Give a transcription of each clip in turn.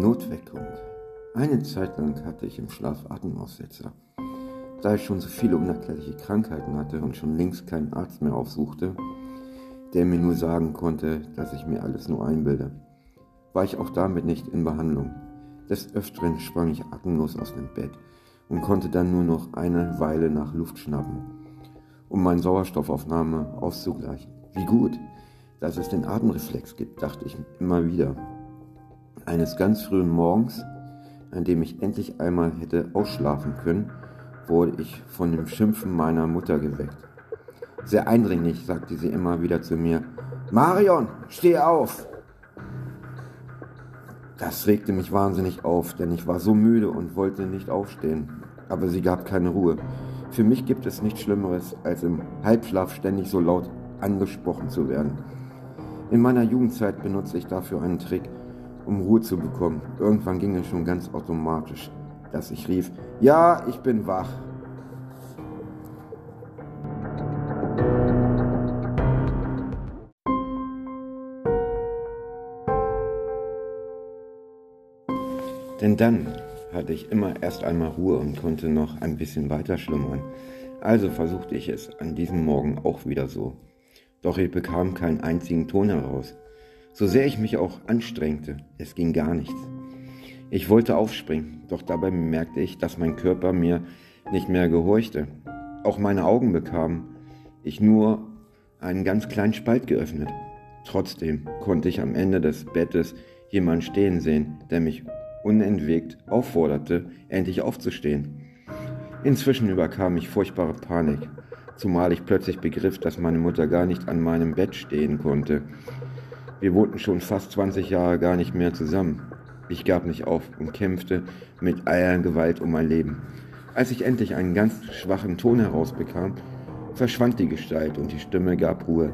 Notweckung. Eine Zeit lang hatte ich im Schlaf Atemaussetzer. Da ich schon so viele unerklärliche Krankheiten hatte und schon längst keinen Arzt mehr aufsuchte, der mir nur sagen konnte, dass ich mir alles nur einbilde, war ich auch damit nicht in Behandlung. Des Öfteren sprang ich atemlos aus dem Bett und konnte dann nur noch eine Weile nach Luft schnappen, um meine Sauerstoffaufnahme auszugleichen. Wie gut, dass es den Atemreflex gibt, dachte ich immer wieder. Eines ganz frühen Morgens, an dem ich endlich einmal hätte ausschlafen können, wurde ich von dem Schimpfen meiner Mutter geweckt. Sehr eindringlich sagte sie immer wieder zu mir, Marion, steh auf! Das regte mich wahnsinnig auf, denn ich war so müde und wollte nicht aufstehen. Aber sie gab keine Ruhe. Für mich gibt es nichts Schlimmeres, als im Halbschlaf ständig so laut angesprochen zu werden. In meiner Jugendzeit benutze ich dafür einen Trick, um Ruhe zu bekommen. Irgendwann ging es schon ganz automatisch, dass ich rief, ja, ich bin wach. Denn dann hatte ich immer erst einmal Ruhe und konnte noch ein bisschen weiter schlummern. Also versuchte ich es an diesem Morgen auch wieder so. Doch ich bekam keinen einzigen Ton heraus. So sehr ich mich auch anstrengte, es ging gar nichts. Ich wollte aufspringen, doch dabei bemerkte ich, dass mein Körper mir nicht mehr gehorchte. Auch meine Augen bekamen ich nur einen ganz kleinen Spalt geöffnet. Trotzdem konnte ich am Ende des Bettes jemanden stehen sehen, der mich unentwegt aufforderte, endlich aufzustehen. Inzwischen überkam mich furchtbare Panik, zumal ich plötzlich begriff, dass meine Mutter gar nicht an meinem Bett stehen konnte. Wir wohnten schon fast 20 Jahre gar nicht mehr zusammen. Ich gab nicht auf und kämpfte mit aller Gewalt um mein Leben. Als ich endlich einen ganz schwachen Ton herausbekam, verschwand die Gestalt und die Stimme gab Ruhe.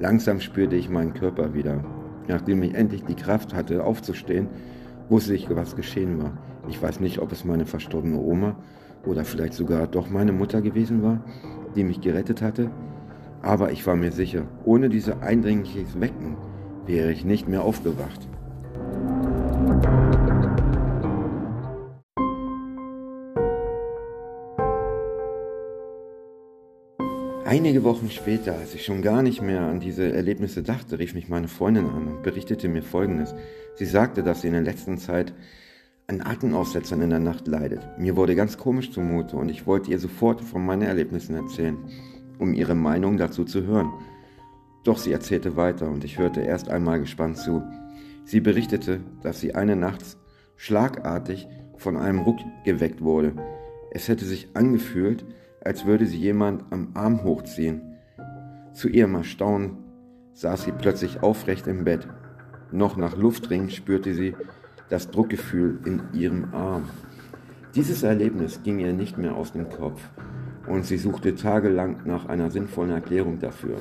Langsam spürte ich meinen Körper wieder. Nachdem ich endlich die Kraft hatte, aufzustehen, wusste ich, was geschehen war. Ich weiß nicht, ob es meine verstorbene Oma oder vielleicht sogar doch meine Mutter gewesen war, die mich gerettet hatte. Aber ich war mir sicher, ohne dieses eindringliches Wecken wäre ich nicht mehr aufgewacht. Einige Wochen später, als ich schon gar nicht mehr an diese Erlebnisse dachte, rief mich meine Freundin an und berichtete mir Folgendes. Sie sagte, dass sie in der letzten Zeit an Atemaussetzern in der Nacht leidet. Mir wurde ganz komisch zumute und ich wollte ihr sofort von meinen Erlebnissen erzählen, um ihre Meinung dazu zu hören. Doch sie erzählte weiter und ich hörte erst einmal gespannt zu. Sie berichtete, dass sie eine Nacht schlagartig von einem Ruck geweckt wurde. Es hätte sich angefühlt, als würde sie jemand am Arm hochziehen. Zu ihrem Erstaunen saß sie plötzlich aufrecht im Bett. Noch nach Luft ringend spürte sie das Druckgefühl in ihrem Arm. Dieses Erlebnis ging ihr nicht mehr aus dem Kopf und sie suchte tagelang nach einer sinnvollen Erklärung dafür.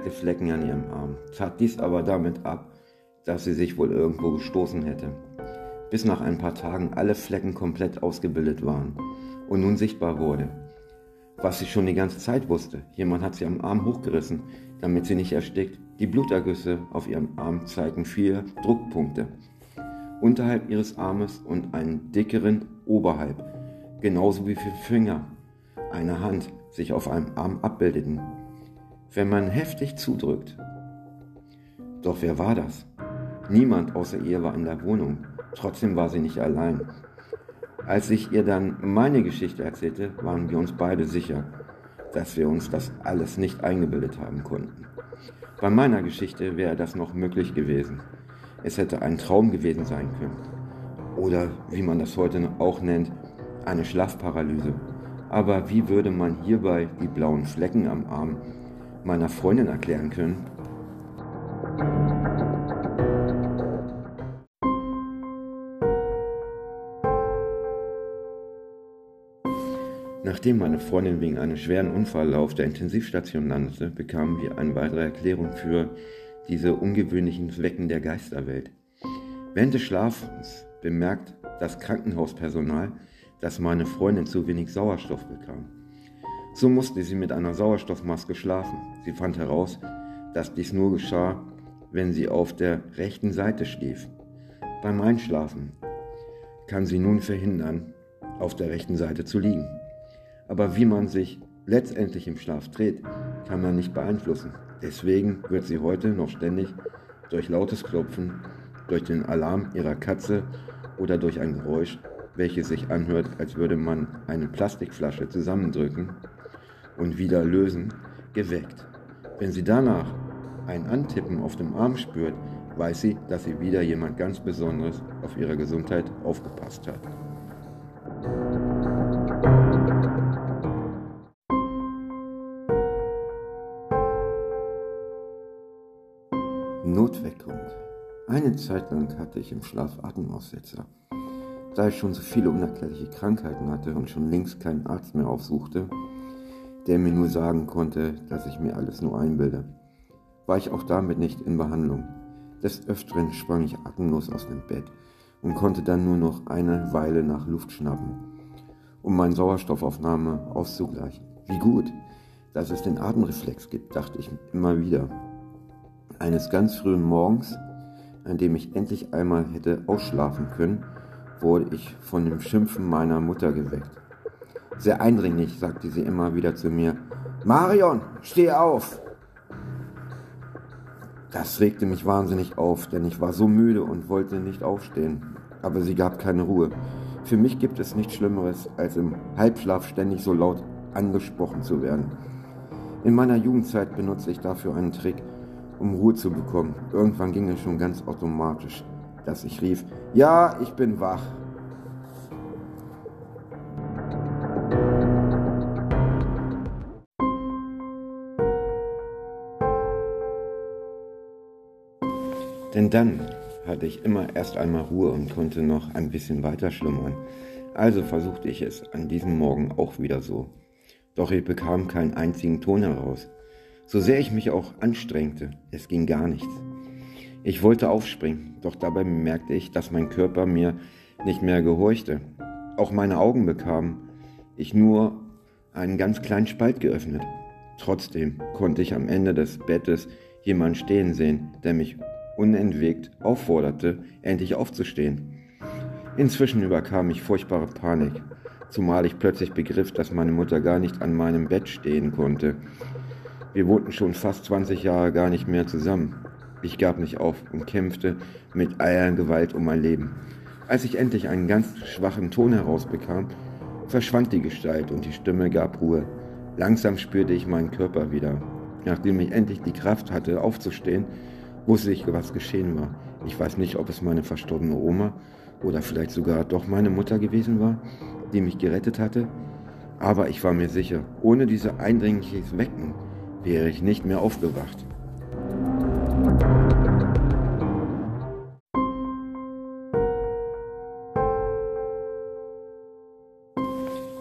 Bemerkte Flecken an ihrem Arm, tat dies aber damit ab, dass sie sich wohl irgendwo gestoßen hätte, bis nach ein paar Tagen alle Flecken komplett ausgebildet waren und nun sichtbar wurde. Was sie schon die ganze Zeit wusste, jemand hat sie am Arm hochgerissen, damit sie nicht erstickt. Die Blutergüsse auf ihrem Arm zeigten vier Druckpunkte unterhalb ihres Armes und einen dickeren oberhalb, genauso wie für Finger einer Hand sich auf einem Arm abbildeten wenn man heftig zudrückt. Doch wer war das? Niemand außer ihr war in der Wohnung. Trotzdem war sie nicht allein. Als ich ihr dann meine Geschichte erzählte, waren wir uns beide sicher, dass wir uns das alles nicht eingebildet haben konnten. Bei meiner Geschichte wäre das noch möglich gewesen. Es hätte ein Traum gewesen sein können. Oder wie man das heute auch nennt, eine Schlafparalyse. Aber wie würde man hierbei die blauen Flecken am Arm meiner Freundin erklären können. Nachdem meine Freundin wegen eines schweren Unfalls auf der Intensivstation landete, bekamen wir eine weitere Erklärung für diese ungewöhnlichen Wecken der Geisterwelt. Während des Schlafens bemerkt das Krankenhauspersonal, dass meine Freundin zu wenig Sauerstoff bekam. So musste sie mit einer Sauerstoffmaske schlafen. Sie fand heraus, dass dies nur geschah, wenn sie auf der rechten Seite schlief. Beim Einschlafen kann sie nun verhindern, auf der rechten Seite zu liegen. Aber wie man sich letztendlich im Schlaf dreht, kann man nicht beeinflussen. Deswegen wird sie heute noch ständig durch lautes Klopfen, durch den Alarm ihrer Katze oder durch ein Geräusch, welches sich anhört, als würde man eine Plastikflasche zusammendrücken und wieder lösen, geweckt. Wenn sie danach ein Antippen auf dem Arm spürt, weiß sie, dass sie wieder jemand ganz Besonderes auf ihre Gesundheit aufgepasst hat. Notweckung. Eine Zeit lang hatte ich im Schlaf Atemaussetzer. Da ich schon so viele unerklärliche Krankheiten hatte und schon längst keinen Arzt mehr aufsuchte, der mir nur sagen konnte, dass ich mir alles nur einbilde, war ich auch damit nicht in Behandlung. Des Öfteren sprang ich atemlos aus dem Bett und konnte dann nur noch eine Weile nach Luft schnappen, um meine Sauerstoffaufnahme auszugleichen. Wie gut, dass es den Atemreflex gibt, dachte ich immer wieder. Eines ganz frühen Morgens, an dem ich endlich einmal hätte ausschlafen können, wurde ich von dem Schimpfen meiner Mutter geweckt. Sehr eindringlich sagte sie immer wieder zu mir, Marion, steh auf! Das regte mich wahnsinnig auf, denn ich war so müde und wollte nicht aufstehen. Aber sie gab keine Ruhe. Für mich gibt es nichts Schlimmeres, als im Halbschlaf ständig so laut angesprochen zu werden. In meiner Jugendzeit benutze ich dafür einen Trick, um Ruhe zu bekommen. Irgendwann ging es schon ganz automatisch, dass ich rief, ja, ich bin wach. Denn dann hatte ich immer erst einmal Ruhe und konnte noch ein bisschen weiter schlummern. Also versuchte ich es an diesem Morgen auch wieder so. Doch ich bekam keinen einzigen Ton heraus. So sehr ich mich auch anstrengte, es ging gar nichts. Ich wollte aufspringen, doch dabei bemerkte ich, dass mein Körper mir nicht mehr gehorchte. Auch meine Augen bekamen ich nur einen ganz kleinen Spalt geöffnet. Trotzdem konnte ich am Ende des Bettes jemanden stehen sehen, der mich unentwegt aufforderte, endlich aufzustehen. Inzwischen überkam mich furchtbare Panik, zumal ich plötzlich begriff, dass meine Mutter gar nicht an meinem Bett stehen konnte. Wir wohnten schon fast 20 Jahre gar nicht mehr zusammen. Ich gab nicht auf und kämpfte mit eier Gewalt um mein Leben. Als ich endlich einen ganz schwachen Ton herausbekam, verschwand die Gestalt und die Stimme gab Ruhe. Langsam spürte ich meinen Körper wieder. Nachdem ich endlich die Kraft hatte, aufzustehen, wusste ich, was geschehen war. Ich weiß nicht, ob es meine verstorbene Oma oder vielleicht sogar doch meine Mutter gewesen war, die mich gerettet hatte. Aber ich war mir sicher, ohne diese eindringliches Wecken wäre ich nicht mehr aufgewacht.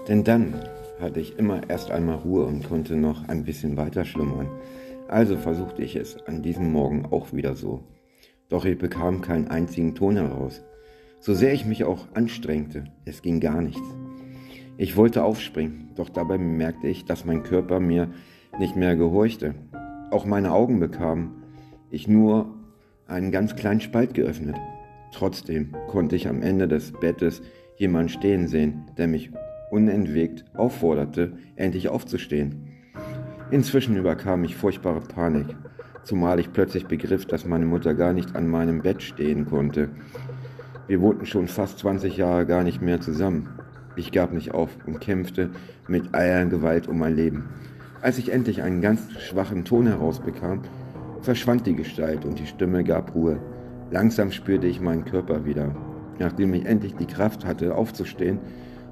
Denn dann hatte ich immer erst einmal Ruhe und konnte noch ein bisschen weiter schlummern. Also versuchte ich es an diesem Morgen auch wieder so. Doch ich bekam keinen einzigen Ton heraus. So sehr ich mich auch anstrengte, es ging gar nichts. Ich wollte aufspringen, doch dabei bemerkte ich, dass mein Körper mir nicht mehr gehorchte. Auch meine Augen bekamen ich nur einen ganz kleinen Spalt geöffnet. Trotzdem konnte ich am Ende des Bettes jemanden stehen sehen, der mich unentwegt aufforderte, endlich aufzustehen. Inzwischen überkam mich furchtbare Panik, zumal ich plötzlich begriff, dass meine Mutter gar nicht an meinem Bett stehen konnte. Wir wohnten schon fast 20 Jahre gar nicht mehr zusammen. Ich gab nicht auf und kämpfte mit eier Gewalt um mein Leben. Als ich endlich einen ganz schwachen Ton herausbekam, verschwand die Gestalt und die Stimme gab Ruhe. Langsam spürte ich meinen Körper wieder. Nachdem ich endlich die Kraft hatte, aufzustehen,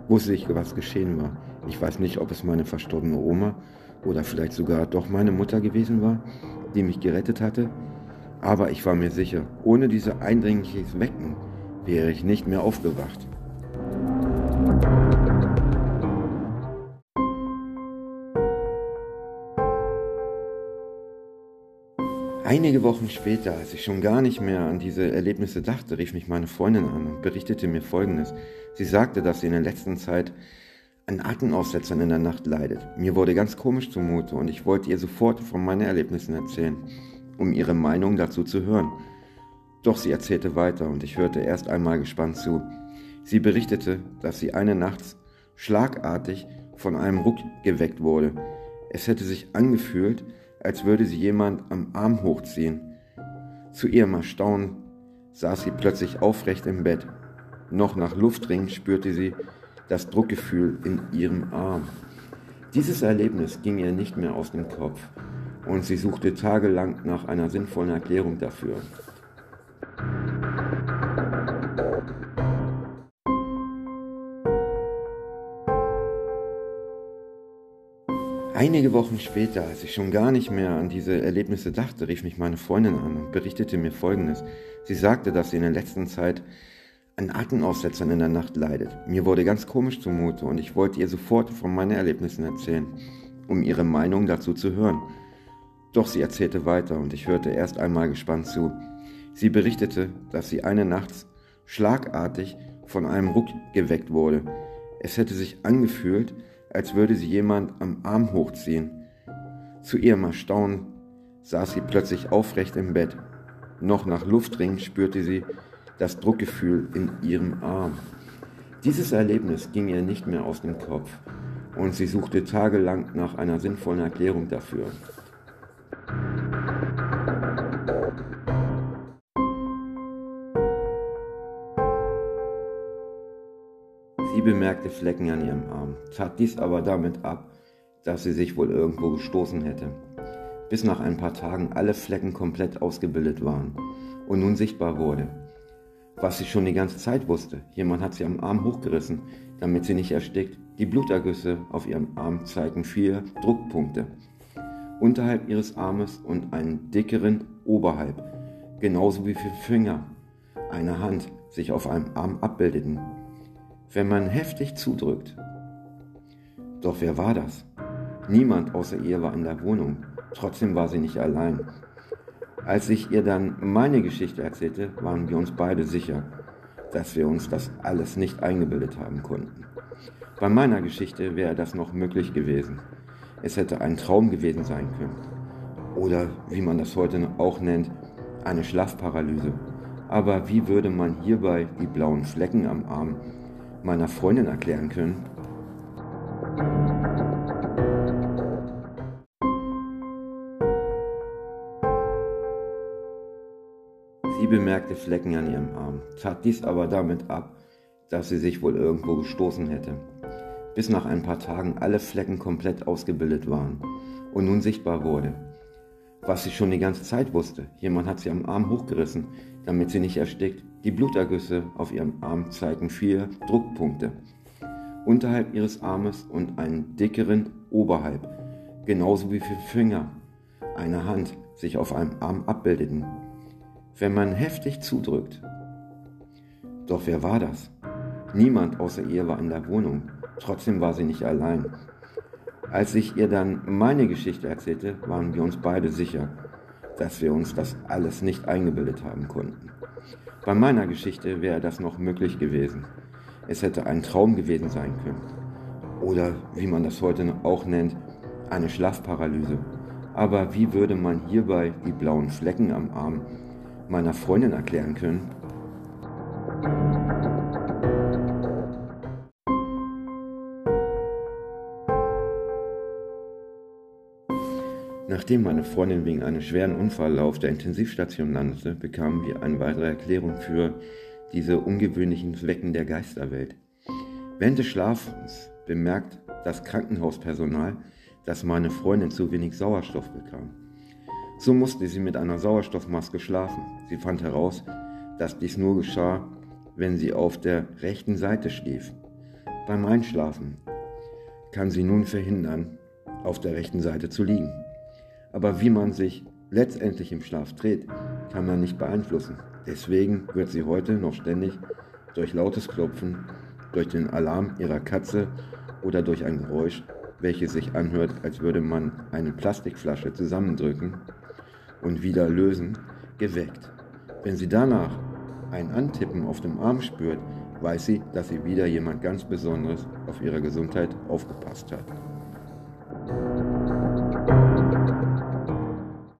wusste ich, was geschehen war. Ich weiß nicht, ob es meine verstorbene Oma oder vielleicht sogar doch meine Mutter gewesen war, die mich gerettet hatte. Aber ich war mir sicher, ohne diese eindringliches Wecken wäre ich nicht mehr aufgewacht. Einige Wochen später, als ich schon gar nicht mehr an diese Erlebnisse dachte, rief mich meine Freundin an und berichtete mir Folgendes. Sie sagte, dass sie in der letzten Zeit an Atemaussetzern in der Nacht leidet. Mir wurde ganz komisch zumute und ich wollte ihr sofort von meinen Erlebnissen erzählen, um ihre Meinung dazu zu hören. Doch sie erzählte weiter und ich hörte erst einmal gespannt zu. Sie berichtete, dass sie eine Nachts schlagartig von einem Ruck geweckt wurde. Es hätte sich angefühlt, als würde sie jemand am Arm hochziehen. Zu ihrem Erstaunen saß sie plötzlich aufrecht im Bett. Noch nach Luft ringend spürte sie, das Druckgefühl in ihrem Arm. Dieses Erlebnis ging ihr nicht mehr aus dem Kopf und sie suchte tagelang nach einer sinnvollen Erklärung dafür. Einige Wochen später, als ich schon gar nicht mehr an diese Erlebnisse dachte, rief mich meine Freundin an und berichtete mir Folgendes. Sie sagte, dass sie in der letzten Zeit an Atemaussetzern in der Nacht leidet. Mir wurde ganz komisch zumute und ich wollte ihr sofort von meinen Erlebnissen erzählen, um ihre Meinung dazu zu hören. Doch sie erzählte weiter und ich hörte erst einmal gespannt zu. Sie berichtete, dass sie eine Nachts schlagartig von einem Ruck geweckt wurde. Es hätte sich angefühlt, als würde sie jemand am Arm hochziehen. Zu ihrem Erstaunen saß sie plötzlich aufrecht im Bett. Noch nach Luft ringend spürte sie, das Druckgefühl in ihrem Arm. Dieses Erlebnis ging ihr nicht mehr aus dem Kopf und sie suchte tagelang nach einer sinnvollen Erklärung dafür. Sie bemerkte Flecken an ihrem Arm, tat dies aber damit ab, dass sie sich wohl irgendwo gestoßen hätte, bis nach ein paar Tagen alle Flecken komplett ausgebildet waren und nun sichtbar wurde was sie schon die ganze Zeit wusste. Jemand hat sie am Arm hochgerissen, damit sie nicht erstickt. Die Blutergüsse auf ihrem Arm zeigen vier Druckpunkte. Unterhalb ihres Armes und einen dickeren oberhalb, genauso wie vier Finger einer Hand sich auf einem Arm abbildeten, wenn man heftig zudrückt. Doch wer war das? Niemand außer ihr war in der Wohnung. Trotzdem war sie nicht allein. Als ich ihr dann meine Geschichte erzählte, waren wir uns beide sicher, dass wir uns das alles nicht eingebildet haben konnten. Bei meiner Geschichte wäre das noch möglich gewesen. Es hätte ein Traum gewesen sein können. Oder wie man das heute auch nennt, eine Schlafparalyse. Aber wie würde man hierbei die blauen Flecken am Arm meiner Freundin erklären können? Sie bemerkte Flecken an ihrem Arm, tat dies aber damit ab, dass sie sich wohl irgendwo gestoßen hätte, bis nach ein paar Tagen alle Flecken komplett ausgebildet waren und nun sichtbar wurde. Was sie schon die ganze Zeit wusste, jemand hat sie am Arm hochgerissen, damit sie nicht erstickt. Die Blutergüsse auf ihrem Arm zeigen vier Druckpunkte. Unterhalb ihres Armes und einen dickeren oberhalb, genauso wie vier Finger einer Hand sich auf einem Arm abbildeten wenn man heftig zudrückt. Doch wer war das? Niemand außer ihr war in der Wohnung. Trotzdem war sie nicht allein. Als ich ihr dann meine Geschichte erzählte, waren wir uns beide sicher, dass wir uns das alles nicht eingebildet haben konnten. Bei meiner Geschichte wäre das noch möglich gewesen. Es hätte ein Traum gewesen sein können. Oder wie man das heute auch nennt, eine Schlafparalyse. Aber wie würde man hierbei die blauen Flecken am Arm meiner Freundin erklären können. Nachdem meine Freundin wegen eines schweren Unfalls auf der Intensivstation landete, bekamen wir eine weitere Erklärung für diese ungewöhnlichen Flecken der Geisterwelt. Während des Schlafens bemerkt das Krankenhauspersonal, dass meine Freundin zu wenig Sauerstoff bekam. So musste sie mit einer Sauerstoffmaske schlafen. Sie fand heraus, dass dies nur geschah, wenn sie auf der rechten Seite schlief. Beim Einschlafen kann sie nun verhindern, auf der rechten Seite zu liegen. Aber wie man sich letztendlich im Schlaf dreht, kann man nicht beeinflussen. Deswegen wird sie heute noch ständig durch lautes Klopfen, durch den Alarm ihrer Katze oder durch ein Geräusch, welches sich anhört, als würde man eine Plastikflasche zusammendrücken, und wieder lösen, geweckt. Wenn sie danach ein Antippen auf dem Arm spürt, weiß sie, dass sie wieder jemand ganz Besonderes auf ihre Gesundheit aufgepasst hat.